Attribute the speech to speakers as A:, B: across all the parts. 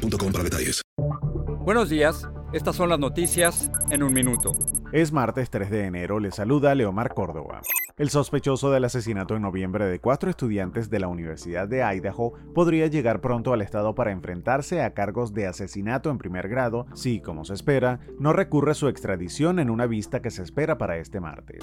A: boostmobile.com para detalles.
B: Buenos días, estas son las noticias en un minuto.
C: Es martes 3 de enero, le saluda Leomar Córdoba. El sospechoso del asesinato en noviembre de cuatro estudiantes de la Universidad de Idaho podría llegar pronto al Estado para enfrentarse a cargos de asesinato en primer grado si, como se espera, no recurre su extradición en una vista que se espera para este martes.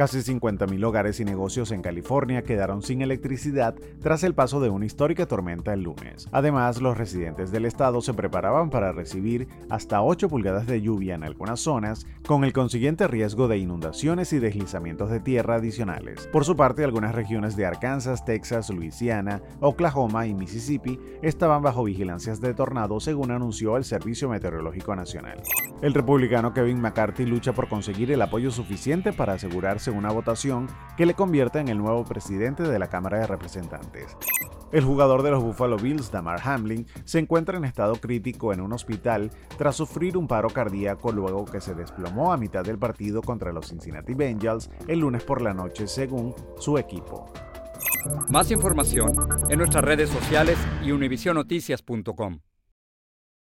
C: Casi 50.000 hogares y negocios en California quedaron sin electricidad tras el paso de una histórica tormenta el lunes. Además, los residentes del estado se preparaban para recibir hasta 8 pulgadas de lluvia en algunas zonas, con el consiguiente riesgo de inundaciones y deslizamientos de tierra adicionales. Por su parte, algunas regiones de Arkansas, Texas, Luisiana, Oklahoma y Mississippi estaban bajo vigilancias de tornado, según anunció el Servicio Meteorológico Nacional. El republicano Kevin McCarthy lucha por conseguir el apoyo suficiente para asegurarse una votación que le convierta en el nuevo presidente de la Cámara de Representantes. El jugador de los Buffalo Bills, Damar Hamlin, se encuentra en estado crítico en un hospital tras sufrir un paro cardíaco luego que se desplomó a mitad del partido contra los Cincinnati Bengals el lunes por la noche, según su equipo.
B: Más información en nuestras redes sociales y univisionoticias.com.